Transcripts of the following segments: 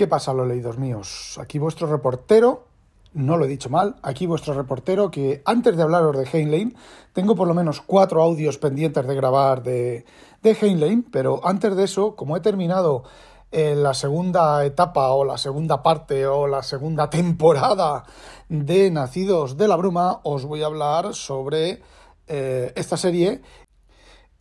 ¿Qué pasa, los leídos míos? Aquí vuestro reportero, no lo he dicho mal, aquí vuestro reportero que antes de hablaros de Heinlein, tengo por lo menos cuatro audios pendientes de grabar de, Heinlein, pero antes de eso, como he terminado en la segunda etapa o la segunda parte o la segunda temporada de Nacidos de la Bruma, os voy a hablar sobre eh, esta serie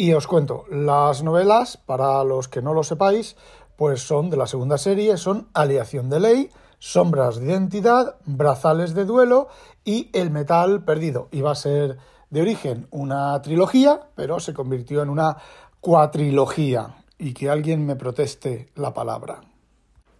y os cuento, las novelas, para los que no lo sepáis, pues son de la segunda serie, son Aleación de Ley, Sombras de Identidad, Brazales de Duelo y El Metal Perdido. Iba a ser de origen una trilogía, pero se convirtió en una cuatrilogía. Y que alguien me proteste la palabra.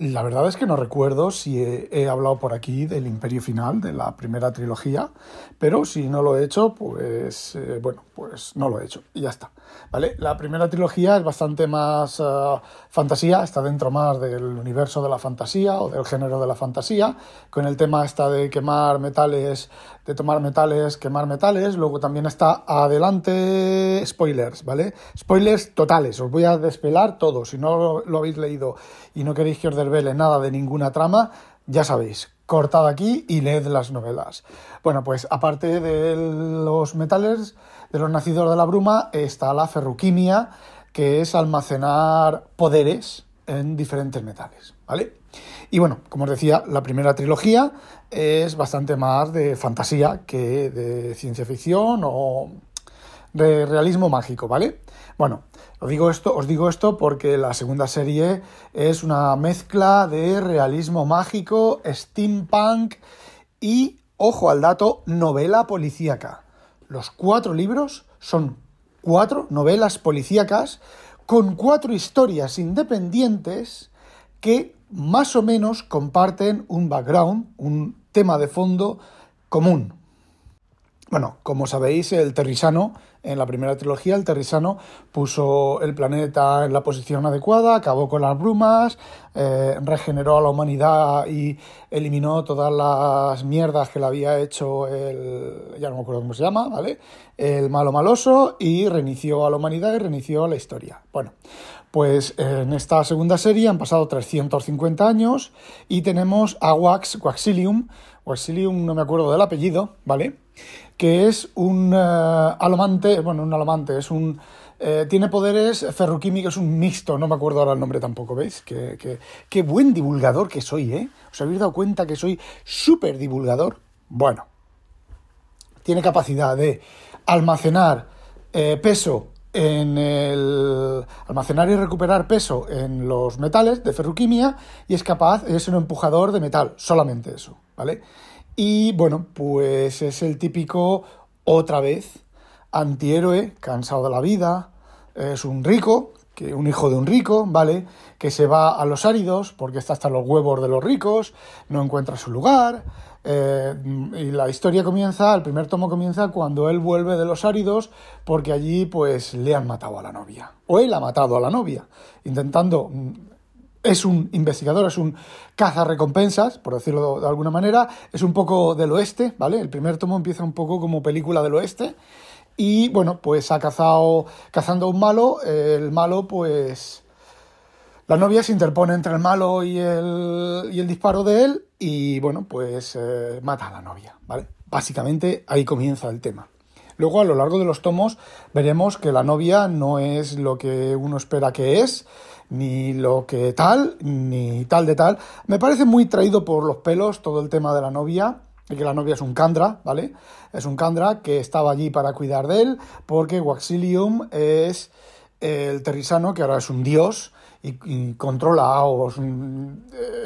La verdad es que no recuerdo si he, hablado por aquí del Imperio Final, de la primera trilogía, pero si no lo he hecho, pues eh, bueno, pues no lo he hecho y ya está. ¿Vale? La primera trilogía es bastante más eh, fantasía, está dentro más del universo de la fantasía o del género de la fantasía, con el tema está de quemar metales, de tomar metales, quemar metales, luego también está adelante spoilers, ¿vale? Spoilers totales, os voy a despelar todo, si no lo, habéis leído y no queréis que os nada de ninguna trama, ya sabéis, cortad aquí y leed las novelas. Bueno, pues aparte de los metales, de los nacidos de la bruma, está la ferroquimia, que es almacenar poderes en diferentes metales, ¿vale? Y bueno, como os decía, la primera trilogía es bastante más de fantasía que de ciencia ficción o de realismo mágico, ¿vale? Bueno, os digo esto, os digo esto porque la segunda serie es una mezcla de realismo mágico, steampunk y, ojo al dato, novela policíaca. Los cuatro libros son cuatro novelas policíacas con cuatro historias independientes que más o menos comparten un background, un tema de fondo común. Bueno, como sabéis, el Terrisano, en la primera trilogía, el Terrisano puso el planeta en la posición adecuada, acabó con las brumas, eh, regeneró a la humanidad y eliminó todas las mierdas que le había hecho el. ya no me acuerdo cómo se llama, ¿vale? El malo maloso y reinició a la humanidad y reinició la historia. Bueno, pues en esta segunda serie han pasado 350 años y tenemos a Wax, Waxilium, Waxilium no me acuerdo del apellido, ¿vale? Que es un uh, alomante, bueno, un alomante, es un... Eh, tiene poderes ferroquímicos, un mixto, no me acuerdo ahora el nombre tampoco, ¿veis? Qué, buen divulgador que soy, ¿eh? ¿Os habéis dado cuenta que soy súper divulgador? Bueno, tiene capacidad de almacenar eh, peso en el almacenar y recuperar peso en los metales de ferroquimia y es capaz, es un empujador de metal, solamente eso, ¿vale? Y bueno, pues es el típico, otra vez, antihéroe, cansado de la vida, es un rico, que un hijo de un rico, ¿vale? Que se va a los áridos porque está hasta los huevos de los ricos, no encuentra su lugar, eh, y la historia comienza, el primer tomo comienza cuando él vuelve de los áridos porque allí pues le han matado a la novia. O él ha matado a la novia, intentando... Es un investigador, es un recompensas por decirlo de alguna manera. Es un poco del oeste, ¿vale? El primer tomo empieza un poco como película del oeste. Y bueno, pues ha cazado, cazando a un malo. El malo, pues la novia se interpone entre el malo y el, y el disparo de él y bueno, pues eh, mata a la novia, ¿vale? Básicamente ahí comienza el tema. Luego a lo largo de los tomos veremos que la novia no es lo que uno espera que es, ni lo que tal, ni tal de tal. Me parece muy traído por los pelos todo el tema de la novia, y que la novia es un Kandra, ¿vale? Es un Kandra que estaba allí para cuidar de él, porque Waxilium es el terrisano, que ahora es un dios, y, controla o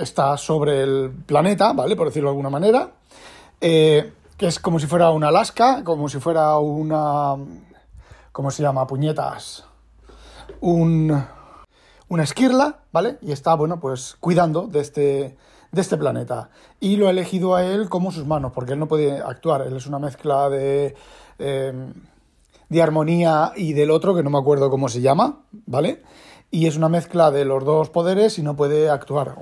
está sobre el planeta, ¿vale? Por decirlo de alguna manera. Eh, que es como si fuera una Alaska, como si fuera una... ¿Cómo se llama? Puñetas. Un, una esquirla, ¿vale? Y está, bueno, pues cuidando de este, de este planeta. Y lo ha elegido a él como sus manos, porque él no puede actuar. Él es una mezcla de... Eh, de armonía y del otro, que no me acuerdo cómo se llama, ¿vale? Y es una mezcla de los dos poderes y no puede actuar.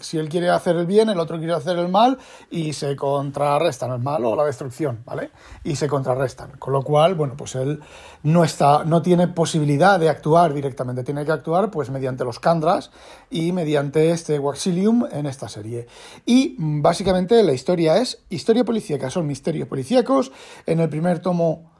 si él quiere hacer el bien, el otro quiere hacer el mal y se contrarrestan el mal o la destrucción, ¿vale? Y se contrarrestan. Con lo cual, bueno, pues él no está, no tiene posibilidad de actuar directamente, tiene que actuar pues mediante los Kandras y mediante este Waxilium en esta serie. Y mm, básicamente la historia es historia policíaca, son misterios policíacos. En el primer tomo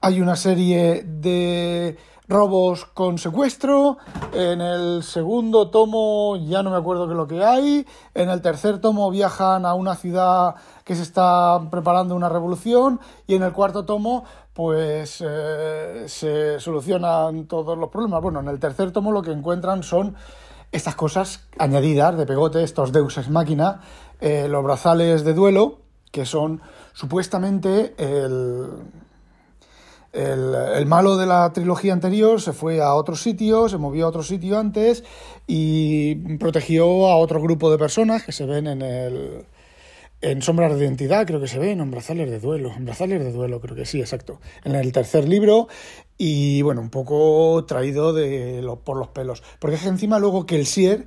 hay una serie de robos con secuestro. En el segundo tomo ya no me acuerdo qué es lo que hay. En el tercer tomo viajan a una ciudad que se está preparando una revolución. Y en el cuarto tomo pues eh, se solucionan todos los problemas. Bueno, en el tercer tomo lo que encuentran son estas cosas añadidas de pegote, estos deuses máquina, eh, los brazales de duelo, que son supuestamente el el, malo de la trilogía anterior se fue a otro sitio, se movió a otro sitio antes y protegió a otro grupo de personas que se ven en el, en Sombras de Identidad, creo que se ven, en Brazales de Duelo, en Brazales de Duelo, creo que sí, exacto, en el tercer libro, y bueno, un poco traído de por los pelos, porque es que encima luego que el Sier,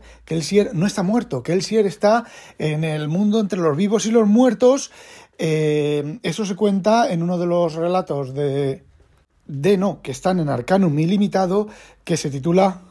no está muerto, que el Sier está en el mundo entre los vivos y los muertos, eh, eso se cuenta en uno de los relatos de, de no, que están en Arcanum Ilimitado, que se titula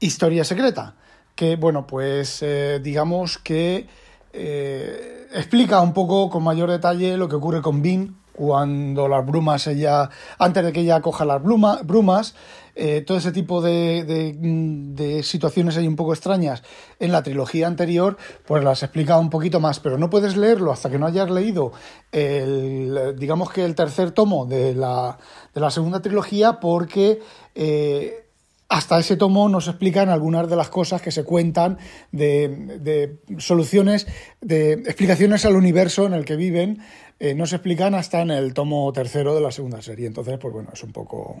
Historia Secreta, que bueno, pues eh, digamos que eh, explica un poco con mayor detalle lo que ocurre con Bean cuando las brumas ella, antes de que ella coja las brumas, eh, todo ese tipo de, de, situaciones ahí un poco extrañas en la trilogía anterior, pues las explica un poquito más, pero no puedes leerlo hasta que no hayas leído el, digamos que el tercer tomo de la, de la segunda trilogía, porque eh, hasta ese tomo nos explican algunas de las cosas que se cuentan de, de soluciones, de explicaciones al universo en el que viven eh, no se explican hasta en el tomo tercero de la segunda serie. Entonces, pues bueno, es un poco.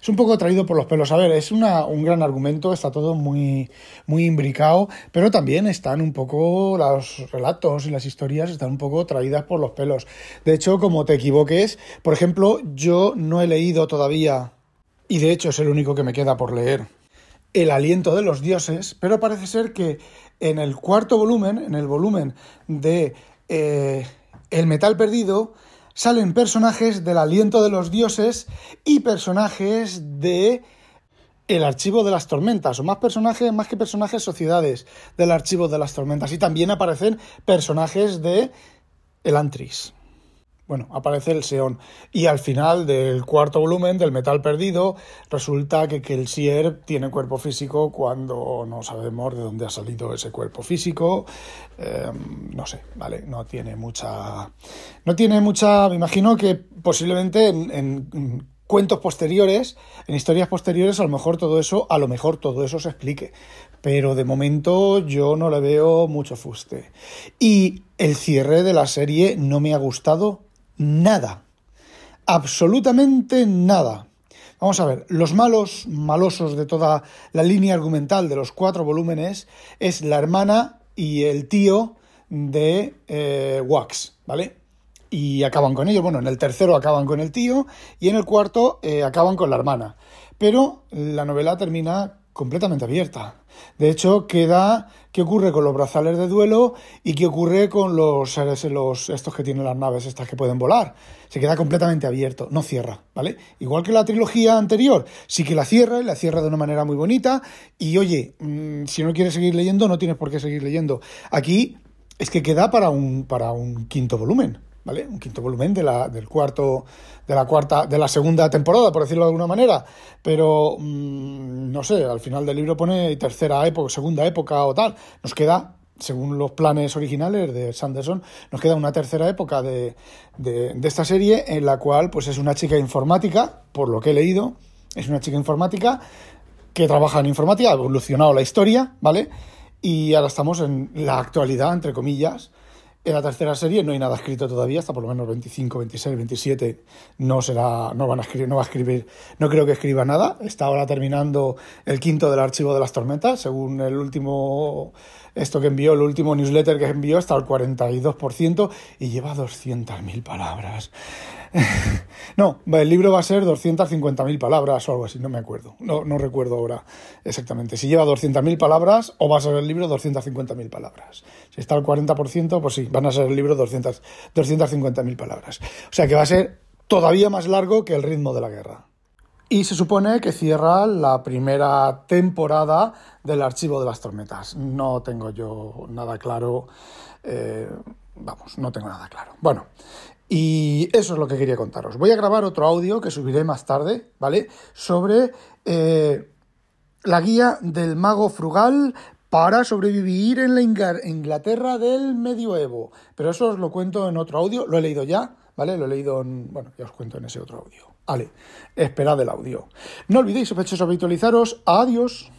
Es un poco traído por los pelos. A ver, es un gran argumento, está todo muy, muy imbricado, pero también están un poco los relatos y las historias están un poco traídas por los pelos. De hecho, como te equivoques, por ejemplo, yo no he leído todavía, y de hecho es el único que me queda por leer, El aliento de los dioses, pero parece ser que en el cuarto volumen, en el volumen de eh, el metal perdido salen personajes del aliento de los dioses y personajes de el archivo de las tormentas, o más personajes, más que personajes, sociedades del archivo de las tormentas. Y también aparecen personajes de el Antris. Bueno, aparece el Seón. Y al final del cuarto volumen del Metal Perdido, resulta que, el Sier tiene cuerpo físico cuando no sabemos de dónde ha salido ese cuerpo físico. Em, no sé, ¿vale? No tiene mucha. No tiene mucha. Me imagino que posiblemente en, cuentos posteriores, en historias posteriores, a lo mejor todo eso, a lo mejor todo eso se explique. Pero de momento yo no le veo mucho fuste. Y el cierre de la serie no me ha gustado nada. Absolutamente nada. Vamos a ver, los malos, malosos de toda la línea argumental de los cuatro volúmenes es la hermana y el tío de eh, Wax, ¿vale? Y acaban con ellos. Bueno, en el tercero acaban con el tío y en el cuarto eh, acaban con la hermana. Pero la novela termina completamente abierta. De hecho, queda qué ocurre con los brazales de duelo y qué ocurre con los los, estos que tienen las naves, estas que pueden volar. Se queda completamente abierto, no cierra, ¿vale? Igual que la trilogía anterior, sí que la cierra y la cierra de una manera muy bonita. Y oye, mm, si no quieres seguir leyendo, no tienes por qué seguir leyendo. Aquí es que queda para un, para un quinto volumen. Un quinto volumen de la, del cuarto, de la cuarta, de la segunda temporada, por decirlo de alguna manera. Pero mm, no sé, al final del libro pone tercera época, segunda época o tal. Nos queda, según los planes originales de Sanderson, nos queda una tercera época de, de, de esta serie en la cual pues es una chica informática, por lo que he leído, es una chica informática que trabaja en informática, ha evolucionado la historia, ¿vale? Y ahora estamos en la actualidad, entre comillas, en la tercera serie no hay nada escrito todavía, hasta por lo menos 25, 26, 27 no será, no van a escribir, no va a escribir, no creo que escriba nada. Está ahora terminando el quinto del archivo de las tormentas, según el último, esto que envió, el último newsletter que envió, está al 42% y lleva 200.000 palabras. no, el libro va a ser 250.000 palabras o algo así, no me acuerdo. No, no recuerdo ahora exactamente. Si lleva 200.000 palabras o va a ser el libro 250.000 palabras. Si está al 40%, pues sí, van a ser el libro 200, 250.000 palabras. O sea que va a ser todavía más largo que el ritmo de la guerra. Y se supone que cierra la primera temporada del Archivo de las Tormentas. No tengo yo nada claro. Eh, vamos, no tengo nada claro. Bueno, y eso es lo que quería contaros. Voy a grabar otro audio que subiré más tarde, ¿vale? Sobre eh, la guía del mago frugal para sobrevivir en la Inglaterra del medioevo. Pero eso os lo cuento en otro audio, lo he leído ya, ¿vale? Lo he leído en... Bueno, ya os cuento en ese otro audio. Vale, esperad el audio. No olvidéis, sospechosos, habitualizaros. Adiós.